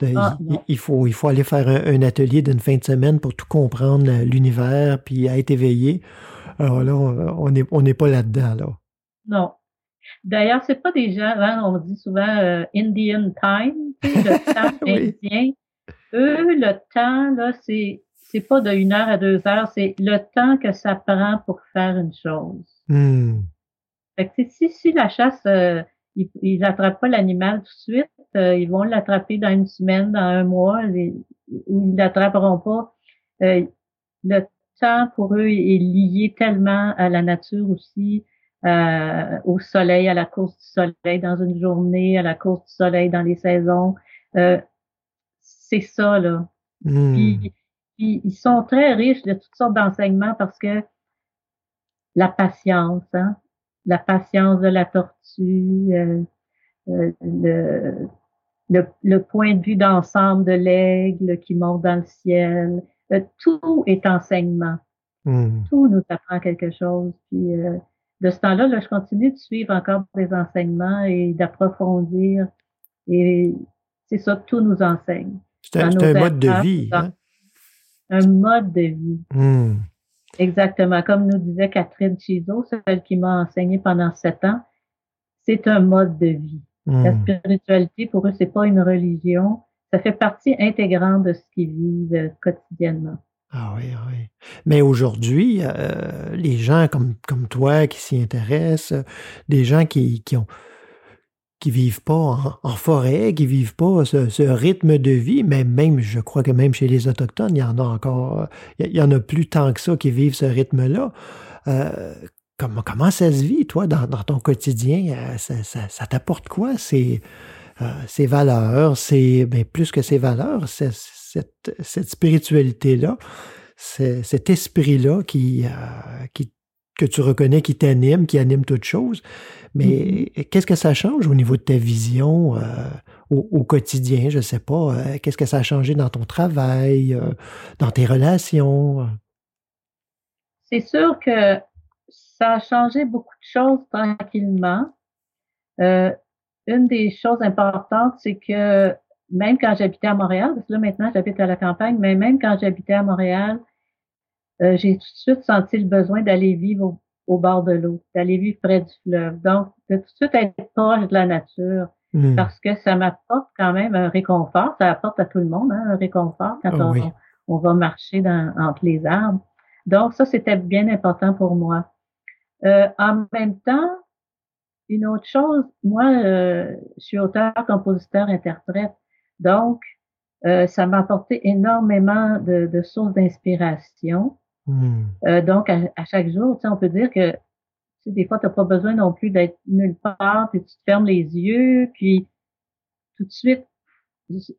De- Ah, il, faut, il faut aller faire un, un atelier d'une fin de semaine pour tout comprendre euh, l'univers, puis être éveillé. Alors là, on on n'est on n'est pas là-dedans, là. Non. D'ailleurs, c'est pas des gens, hein, on dit souvent euh, Indian time, le temps Oui. indien. Eux, le temps, là, c'est c'est pas de une heure à deux heures, c'est le temps que ça prend pour faire une chose. Hmm. Fait que, si, si la chasse, euh, ils, ils attrapent pas l'animal tout de suite, euh, ils vont l'attraper dans une semaine, dans un mois, les- ou ils l'attraperont pas. Euh, le temps pour eux est lié tellement à la nature aussi, euh, au soleil, à la course du soleil dans une journée, à la course du soleil dans les saisons. Euh, c'est ça, là. Puis, puis ils sont très riches de toutes sortes d'enseignements parce que la patience, hein, la patience de la tortue, euh, euh, le, le, le point de vue d'ensemble de l'aigle qui monte dans le ciel, euh, tout est enseignement. Hmm. Tout nous apprend quelque chose. Puis euh, de ce temps-là, là, je continue de suivre encore des enseignements et d'approfondir. Et c'est ça, tout nous enseigne. C'est un, mode de vie. Hein? Un mode de vie. Hmm. Exactement. Comme nous disait Catherine Chizo, celle qui m'a enseigné pendant sept ans, c'est un mode de vie. La Hmm. spiritualité, pour eux, c'est pas une religion. Ça fait partie intégrante de ce qu'ils vivent euh, quotidiennement. Ah oui, ah oui. Mais aujourd'hui, euh, les gens comme, comme toi qui s'y intéressent, des gens qui, qui ont qui vivent pas en, forêt, qui vivent pas ce, ce rythme de vie, mais même, je crois que même chez les Autochtones, il y en a encore, il y en a plus tant que ça qui vivent ce rythme-là. Euh, comment, comment ça se vit, toi, dans, dans ton quotidien? Euh, Ça, ça, t'apporte quoi, ces, ces valeurs, ces, ben, plus que ces valeurs, c'est- cette, cette spiritualité-là, cet esprit-là qui, euh, qui, que tu reconnais, qui t'anime, qui anime toute chose. Mais qu'est-ce que ça change au niveau de ta vision euh, au, au quotidien? Je sais pas. euh, qu'est-ce que ça a changé dans ton travail, dans tes relations? C'est sûr que ça a changé beaucoup de choses tranquillement. Une des choses importantes, c'est que même quand j'habitais à Montréal, parce que là maintenant j'habite à la campagne, mais même quand j'habitais à Montréal, euh, j'ai tout de suite senti le besoin d'aller vivre au, au bord de l'eau, d'aller vivre près du fleuve. Donc, de tout de suite être proche de la nature, Hmm. parce que ça m'apporte quand même un réconfort. Ça apporte à tout le monde hein, un réconfort quand Ah on, oui. on va marcher dans, entre les arbres. Donc, ça, c'était bien important pour moi. Euh, en même temps, une autre chose, moi, euh, je suis auteur, compositeur, interprète. Donc, euh, ça m'a apporté énormément de, de sources d'inspiration. Hmm. Euh, donc, à, à chaque jour, tu sais, on peut dire que tu sais, des fois, tu n'as pas besoin non plus d'être nulle part, puis tu te fermes les yeux, puis tout de suite,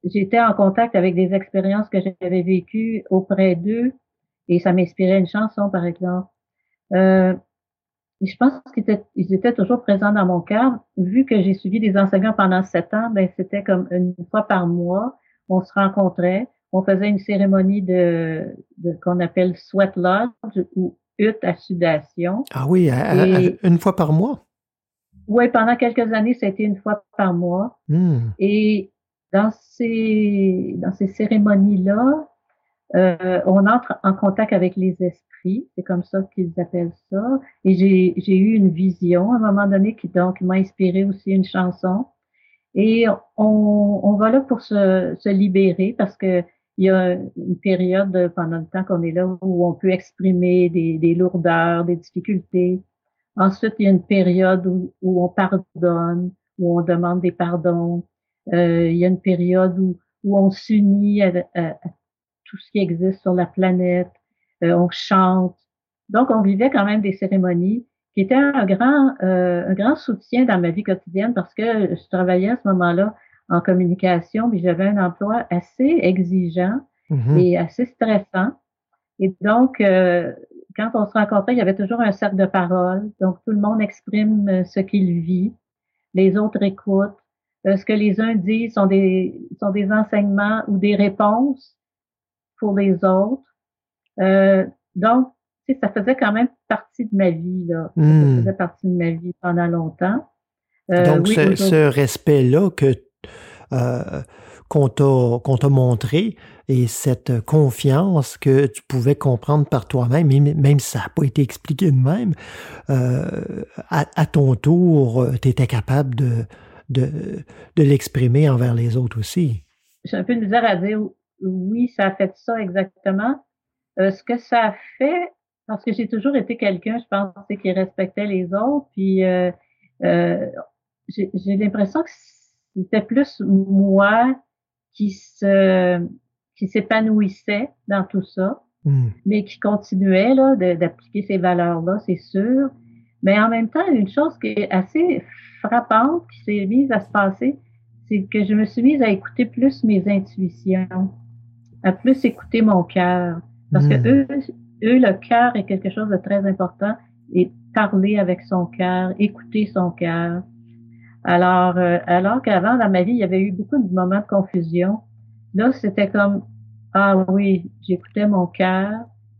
j'étais en contact avec des expériences que j'avais vécues auprès d'eux, et ça m'inspirait une chanson, par exemple. Euh, et je pense qu'ils étaient, ils étaient toujours présents dans mon cœur. Vu que j'ai suivi des enseignements pendant sept ans, ben c'était comme une fois par mois, on se rencontrait, on faisait une cérémonie de, de qu'on appelle sweat lodge ou hutte à sudation. Ah oui, à- à- une fois par mois? Oui, pendant quelques années, ça a été une fois par mois. Hmm. Et dans ces, dans ces cérémonies-là, euh, on entre en contact avec les esprits, c'est comme ça qu'ils appellent ça. Et j'ai, eu une vision à un moment donné qui donc m'a inspiré aussi une chanson. Et on, on va là pour se, se libérer parce que il y a une période pendant le temps qu'on est là où on peut exprimer des, des lourdeurs, des difficultés. Ensuite, il y a une période où, où on pardonne, où on demande des pardons. Euh, il y a une période où, où on s'unit à- à tout ce qui existe sur la planète. Euh, on chante. Donc, on vivait quand même des cérémonies qui étaient un grand, euh, un grand soutien dans ma vie quotidienne parce que je travaillais à ce moment-là en communication, puis j'avais un emploi assez exigeant Mhm. et assez stressant. Et donc, euh, quand on se rencontrait, il y avait toujours un cercle de parole. Donc, tout le monde exprime euh, ce qu'il vit. Les autres écoutent. Euh, ce que les uns disent sont des, sont des enseignements ou des réponses pour les autres. Euh, donc, ça faisait quand même partie de ma vie, là. Hmm. Ça faisait partie de ma vie pendant longtemps. Euh, Donc, oui, ce, respect-là que euh, qu'on t'a montré et cette confiance que tu pouvais comprendre par toi-même, même, même si ça n'a pas été expliqué de même, euh, à, à ton tour, tu étais capable de, de, de l'exprimer envers les autres aussi. j'ai un peu de misère à dire oui, ça a fait ça exactement. Euh, ce que ça a fait, parce que j'ai toujours été quelqu'un, je pense, qui respectait les autres. Puis euh, euh, j'ai l'impression que c'était plus moi qui se qui s'épanouissait dans tout ça, Hmm. mais qui continuait là d'appliquer ces valeurs-là, c'est sûr. Mais en même temps, une chose qui est assez frappante qui s'est mise à se passer, c'est que je me suis mise à écouter plus mes intuitions, à plus écouter mon cœur. Parce Hmm. que eux, eux, le cœur est quelque chose de très important et parler avec son cœur, écouter son cœur. Alors, euh, alors qu'avant, dans ma vie, il y avait eu beaucoup de moments de confusion. Là, c'était comme, ah oui, j'écoutais mon cœur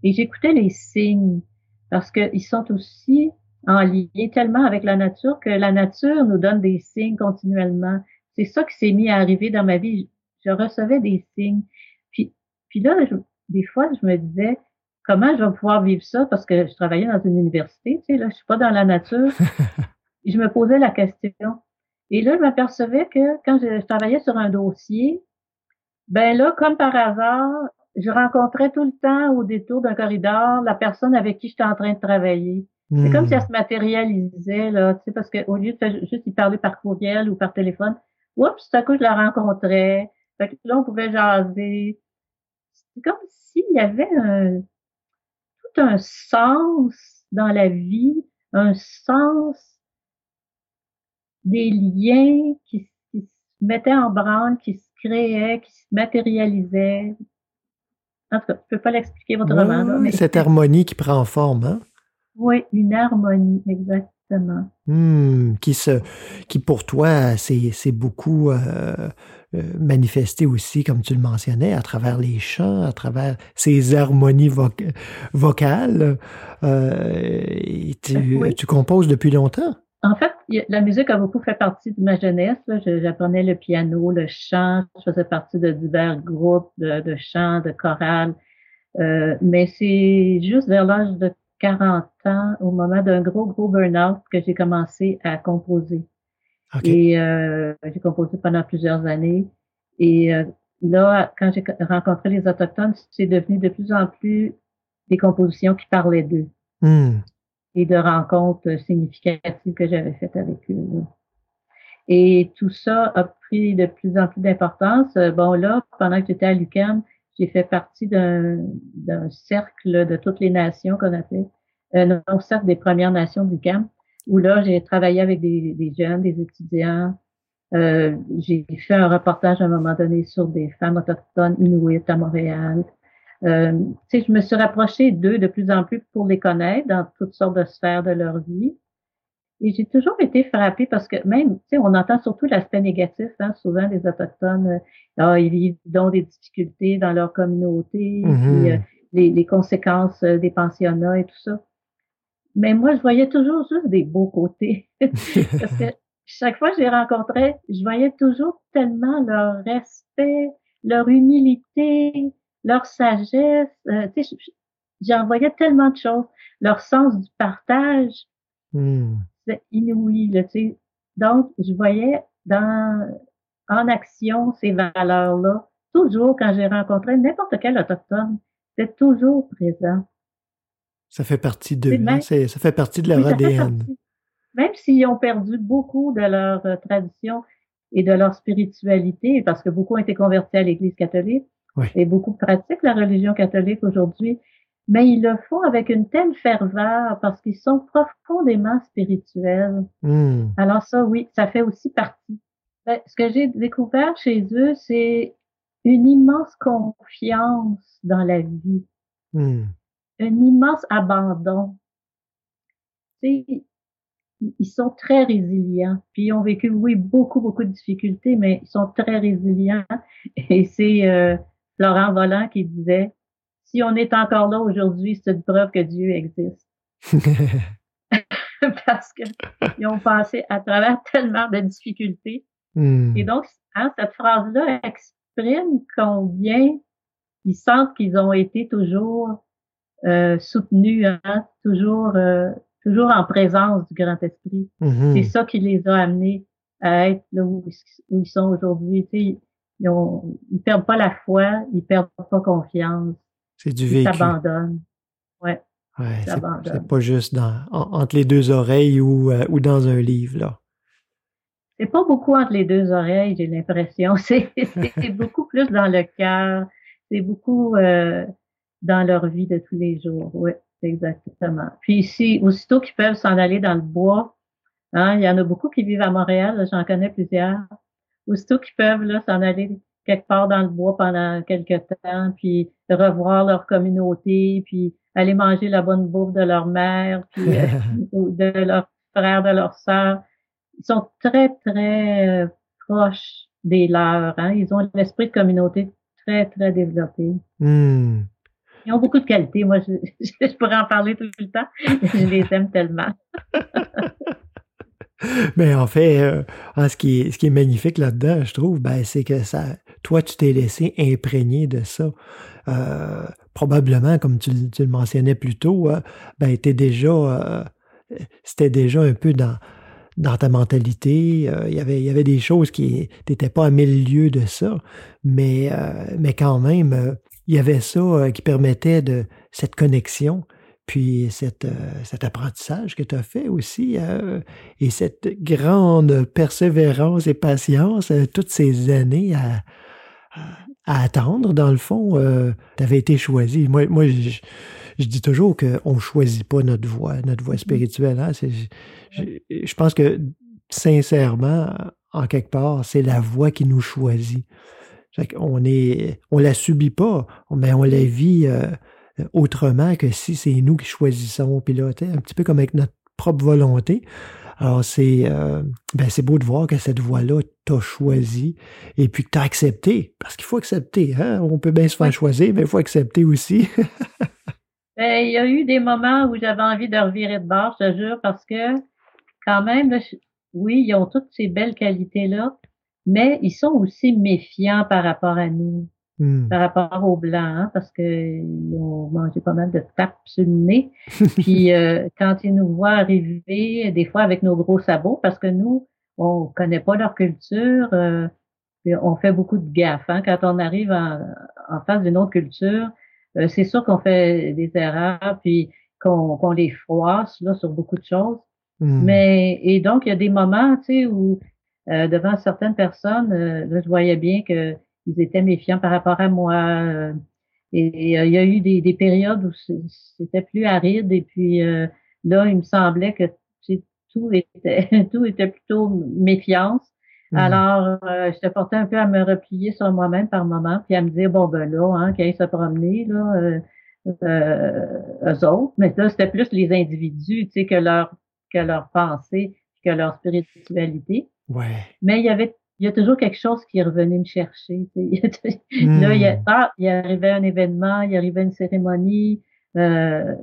et j'écoutais les signes parce qu'ils sont aussi en lien tellement avec la nature que la nature nous donne des signes continuellement. C'est ça qui s'est mis à arriver dans ma vie. Je recevais des signes. Puis, là, je- des fois, je me disais, comment je vais pouvoir vivre ça? Parce que je travaillais dans une université, tu sais, là, je suis pas dans la nature. je me posais la question. Et là, je m'apercevais que quand je, je travaillais sur un dossier, ben là, comme par hasard, je rencontrais tout le temps au détour d'un corridor la personne avec qui j'étais en train de travailler. C'est Hmm. comme si elle se matérialisait, là, tu sais, parce qu'au lieu de juste y parler par courriel ou par téléphone, oups, tout à coup, je la rencontrais. Fait que là, on pouvait jaser. C'est comme s'il y avait un, tout un sens dans la vie, un sens des liens qui, qui se mettaient en branle, qui se créaient, qui se matérialisaient. En tout cas, je peux pas l'expliquer autrement, mais cette harmonie qui prend forme, hein? oui, une harmonie, exactement. Hmm, qui se, qui pour toi, c'est, beaucoup euh, euh, manifesté aussi, comme tu le mentionnais, à travers les chants, à travers ces harmonies voc- vocales. Euh, et tu, Oui. tu composes depuis longtemps? En fait, la musique a beaucoup fait partie de ma jeunesse. Je- J'apprenais le piano, le chant. Je faisais partie de divers groupes de, de chants, de chorales. Euh, mais c'est juste vers l'âge de 40 ans, au moment d'un gros, gros burn-out, que j'ai commencé à composer. Et euh, j'ai composé pendant plusieurs années. Et euh, là, quand j'ai rencontré les Autochtones, c'est devenu de plus en plus des compositions qui parlaient d'eux Hmm. et de rencontres significatives que j'avais faites avec eux. là. Et tout ça a pris de plus en plus d'importance. Euh, Bon, là, pendant que j'étais à l'UQAM, j'ai fait partie d'un cercle de toutes les nations qu'on appelle, euh, non, cercle des Premières Nations du l'UQAM, où là, j'ai travaillé avec des, des jeunes, des étudiants. Euh, j'ai fait un reportage à un moment donné sur des femmes autochtones inuites à Montréal. Euh, je me suis rapprochée d'eux de plus en plus pour les connaître dans toutes sortes de sphères de leur vie. Et j'ai toujours été frappée parce que même, tu sais, on entend surtout l'aspect négatif, hein, souvent des Autochtones, euh, ah, ils vivent donc des difficultés dans leur communauté, Mhm. puis, euh, les, les conséquences euh, des pensionnats et tout ça. Mais moi, je voyais toujours juste des beaux côtés. parce que chaque fois que je les rencontrais, je voyais toujours tellement leur respect, leur humilité, leur sagesse. euh, tu sais, je- j'en voyais tellement de choses. Leur sens du partage, Hmm. C'est inouï. Là, tu sais. Donc, je voyais dans en action ces valeurs-là. Toujours, quand j'ai rencontré n'importe quel autochtone, c'était toujours présent. Ça fait partie hein? même- ça fait partie de leur ADN. partie. Même s'ils ont perdu beaucoup de leur euh, tradition et de leur spiritualité, parce que beaucoup ont été convertis à l'Église catholique, Oui. et beaucoup pratiquent la religion catholique aujourd'hui, mais ils le font avec une telle ferveur parce qu'ils sont profondément spirituels. Hmm. Alors ça, oui, ça fait aussi partie. Ben, ce que j'ai découvert chez eux, c'est une immense confiance dans la vie Hmm. un immense abandon. Tu sais, ils sont très résilients. Puis ils ont vécu, oui, beaucoup, beaucoup de difficultés, mais ils sont très résilients. Et c'est euh, Laurent Volant qui disait, si on est encore là aujourd'hui, c'est une preuve que Dieu existe. Parce que ils ont passé à travers tellement de difficultés. Hmm. Et donc, hein, cette phrase-là exprime combien ils sentent qu'ils ont été toujours euh, soutenus, hein, toujours, euh, toujours en présence du grand esprit. Mhm. C'est ça qui les a amenés à être là où, où ils sont aujourd'hui. Ils, ils perdent pas la foi, ils perdent pas confiance, C'est du vécu. s'abandonnent. Ouais. Ouais, c'est- pas juste dans, en- entre les deux oreilles ou, euh, ou dans un livre, là. C'est pas beaucoup entre les deux oreilles, j'ai l'impression. C'est c'est beaucoup plus dans le cœur. C'est beaucoup euh, dans leur vie de tous les jours. Oui, exactement. Puis ici, aussitôt qu'ils peuvent s'en aller dans le bois, hein, il y en a beaucoup qui vivent à Montréal, j'en connais plusieurs. Aussitôt qu'ils peuvent là s'en aller quelque part dans le bois pendant quelques temps, puis revoir leur communauté, puis aller manger la bonne bouffe de leur mère, puis euh, ou de leur frère, de leur sœur. Ils sont très, très euh, proches des leurs. Hein? Ils ont l'esprit de communauté très, très développé. Hmm. Ils ont beaucoup de qualités. Moi, je, je pourrais en parler tout le temps. Je les aime tellement. Mais en fait, euh, ce, qui est, magnifique là-dedans, je trouve, ben, c'est que ça, toi, tu t'es laissé imprégner de ça. Euh, probablement, comme tu, le- mentionnais plus tôt, hein, ben, déjà, euh, c'était déjà un peu dans, ta mentalité. il y avait, y avait des choses qui n'étaient pas à mille lieues de ça, mais, mais quand même, il y avait ça qui permettait de cette connexion. Puis cette, euh, cet apprentissage que tu as fait aussi, euh, et cette grande persévérance et patience, euh, toutes ces années à, à- à attendre, dans le fond, tu avais été choisi. Moi, moi je, je dis toujours qu'on ne choisit pas notre voie, notre voie spirituelle. Hein? Je, je pense que, sincèrement, en quelque part, c'est la voie qui nous choisit. Qu'on est, on la subit pas, mais on la vit autrement que si c'est nous qui choisissons. Puis là, un petit peu comme avec notre propre volonté. Alors, c'est euh, ben, c'est beau de voir que cette voie-là t'a choisi et puis que t'as accepté. Parce qu'il faut accepter. Hein? On peut bien se faire choisir, mais il faut accepter aussi. Ben, il y a eu des moments où j'avais envie de revirer de bord, je te jure, parce que quand même, là, je- oui, ils ont toutes ces belles qualités-là, mais ils sont aussi méfiants par rapport à nous. Hmm. par rapport aux Blancs, hein, parce qu'ils ont mangé pas mal de tapes sur le nez. Puis euh, quand ils nous voient arriver, des fois avec nos gros sabots, parce que nous, on connaît pas leur culture, euh, puis on fait beaucoup de gaffes. Hein. Quand on arrive en, en face d'une autre culture, euh, c'est sûr qu'on fait des erreurs, puis qu'on qu'on les froisse là, sur beaucoup de choses. Hmm. Mais et donc il y a des moments, tu sais, où euh, devant certaines personnes, euh, là, je voyais bien que ils étaient méfiants par rapport à moi. euh, et euh, il y a eu des, des périodes où c'était plus aride et puis euh, là, il me semblait que tu sais, tout était tout était plutôt méfiance. Hmm. Alors, euh, je te portais un peu à me replier sur moi-même par moment, puis à me dire bon ben là, hein, qu'ils se promener là, euh, euh, eux autres. Mais là, c'était plus les individus, tu sais, que leur que leur pensée, que leur spiritualité. Ouais. Mais il y avait, il y a toujours quelque chose qui est revenu me chercher. Hmm. Là, il y a, ah, il arrivait un événement, il arrivait une cérémonie, euh,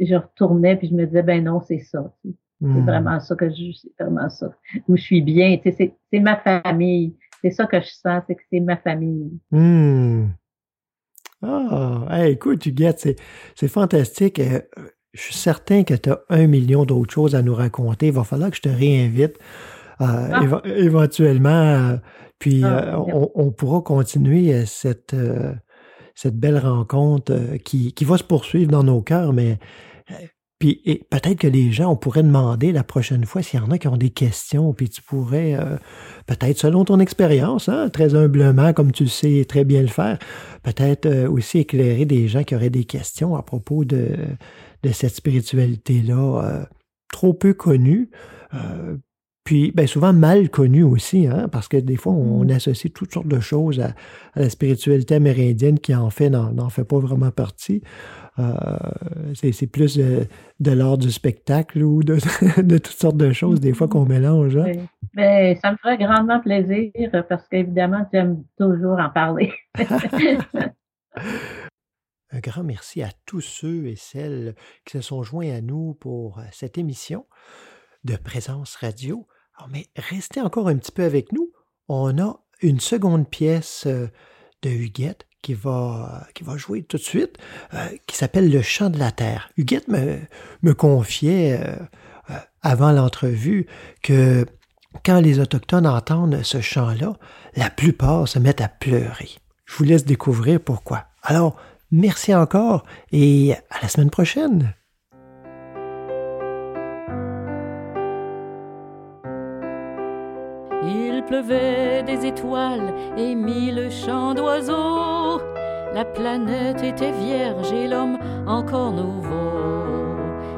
je retournais puis je me disais ben non, c'est ça. C'est Hmm. vraiment ça que je, c'est vraiment ça. Où je suis bien, c'est, ma famille. C'est ça que je sens, c'est que c'est ma famille. Hmm. Ah, hey, écoute, Huguette, c'est, c'est fantastique. Euh, je suis certain que tu as un million d'autres choses à nous raconter. Il va falloir que je te réinvite euh, éve- éventuellement. euh, puis Ah, euh, on, on pourra continuer cette, cette belle rencontre qui, qui va se poursuivre dans nos cœurs, mais puis peut-être que les gens, on pourrait demander la prochaine fois s'il y en a qui ont des questions, puis tu pourrais, euh, peut-être selon ton expérience, hein, très humblement, comme tu sais très bien le faire, peut-être euh, aussi éclairer des gens qui auraient des questions à propos de, de cette spiritualité-là, euh, trop peu connue, puis ben, souvent mal connue aussi, hein, parce que des fois, on, Mm. associe toutes sortes de choses à, à la spiritualité amérindienne qui en fait n'en fait pas vraiment partie. Euh, c'est plus de, de l'art du spectacle ou de, de toutes sortes de choses, des fois, qu'on mélange. hein. Ben, ça me ferait grandement plaisir parce qu'évidemment, j'aime toujours en parler. Un grand merci à tous ceux et celles qui se sont joints à nous pour euh, cette émission de Présence Radio. Alors, mais restez encore un petit peu avec nous. On a une seconde pièce euh, de Huguette qui va, qui va jouer tout de suite, euh, qui s'appelle Le chant de la terre. Huguette me, me confiait euh, euh, avant l'entrevue que quand les Autochtones entendent ce chant-là, la plupart se mettent à pleurer. Je vous laisse découvrir pourquoi. Alors, merci encore et à la semaine prochaine. Pleuvait des étoiles et mille chants d'oiseaux. La planète était vierge et l'homme encore nouveau.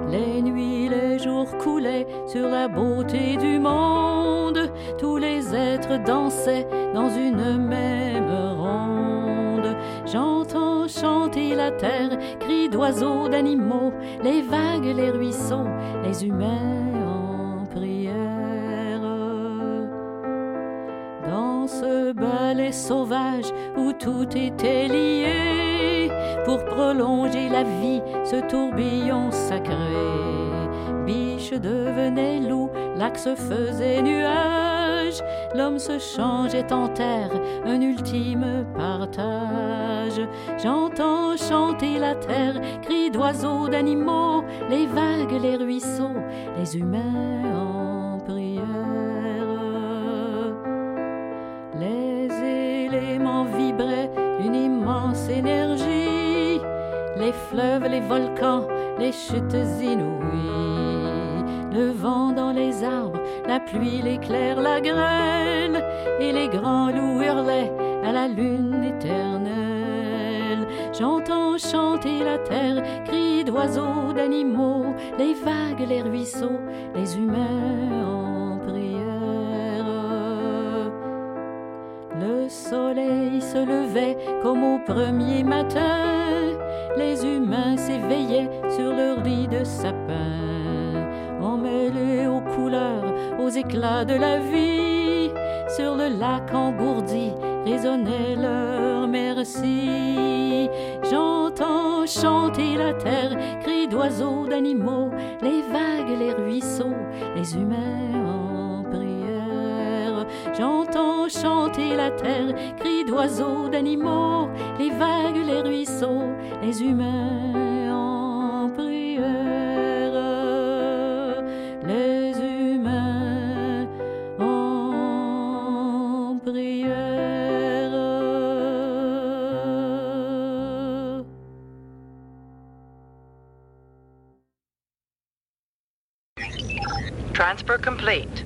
Les nuits, les jours coulaient sur la beauté du monde. Tous les êtres dansaient dans une même ronde. J'entends chanter la terre, cris d'oiseaux, d'animaux, les vagues, les ruisseaux, les humains en prière. Ce ballet sauvage où tout était lié, pour prolonger la vie, ce tourbillon sacré. Biche devenait loup, lac se faisait nuage, l'homme se changeait en terre, un ultime partage. J'entends chanter la terre, cris d'oiseaux, d'animaux, les vagues, les ruisseaux, les humains fleuves, les volcans, les chutes inouïes, le vent dans les arbres, la pluie, l'éclair, la grêle, et les grands loups hurlaient à la lune éternelle. J'entends chanter la terre, cris d'oiseaux, d'animaux, les vagues, les ruisseaux, les humains soleil se levait comme au premier matin, les humains s'éveillaient sur leur lit de sapin, emmêlés aux couleurs, aux éclats de la vie, sur le lac engourdi résonnait leur merci. J'entends chanter la terre, cris d'oiseaux, d'animaux, les vagues, les ruisseaux, les humains. J'entends chanter la terre, cris d'oiseaux, d'animaux, les vagues, les ruisseaux, les humains en prière. Les humains en prière. Transfer complete.